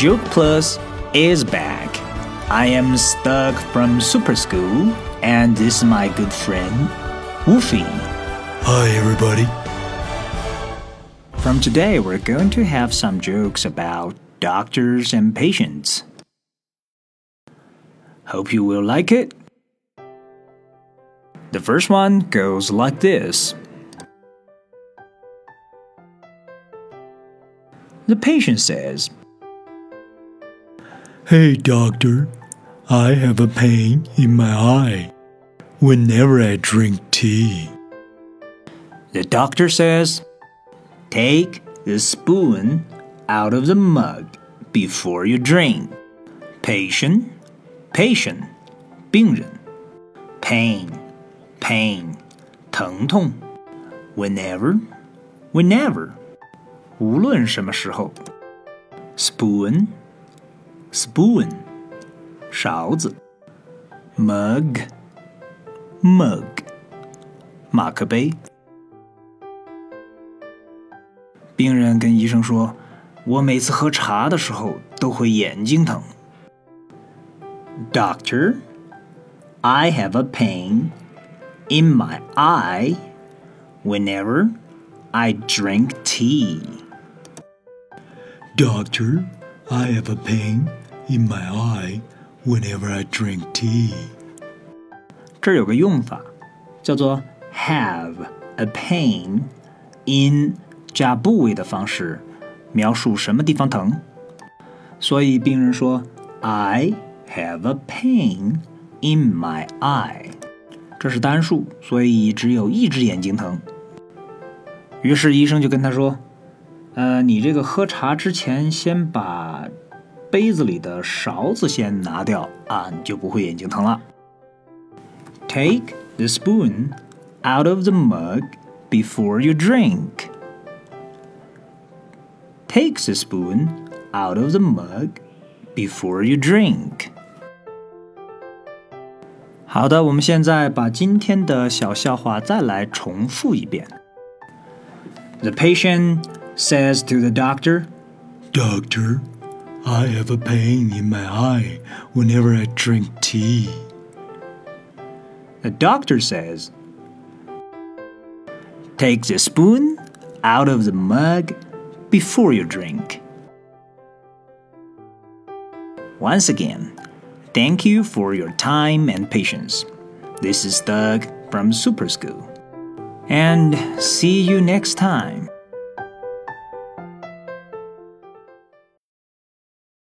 Joke Plus is back. I am Doug from super school, and this is my good friend, Woofy. Hi, everybody. From today, we're going to have some jokes about doctors and patients. Hope you will like it. The first one goes like this The patient says, Hey, doctor. I have a pain in my eye whenever I drink tea. The doctor says, Take the spoon out of the mug before you drink. Patient, patient, 病人 pain, pain, 疼痛 whenever, whenever 无论什么时候 spoon, spoon 勺子 mug, mug 马克杯。病人跟医生说：“我每次喝茶的时候都会眼睛疼。” Doctor, I have a pain in my eye whenever I drink tea. Doctor, I have a pain in my eye whenever I drink tea. 这儿有个用法，叫做 have a pain in 加部位的方式，描述什么地方疼。所以病人说：“I have a pain in my eye。”这是单数，所以只有一只眼睛疼。于是医生就跟他说：“ 呃，你这个喝茶之前，先把杯子里的勺子先拿掉啊，你就不会眼睛疼了。Take the spoon out of the mug before you drink. Take the spoon out of the mug before you drink. 好的，我们现在把今天的小笑话再来重复一遍。The patient says to the doctor, Doctor, I have a pain in my eye whenever I drink tea. The doctor says, Take the spoon out of the mug before you drink. Once again, thank you for your time and patience. This is Doug from Super School. And see you next time.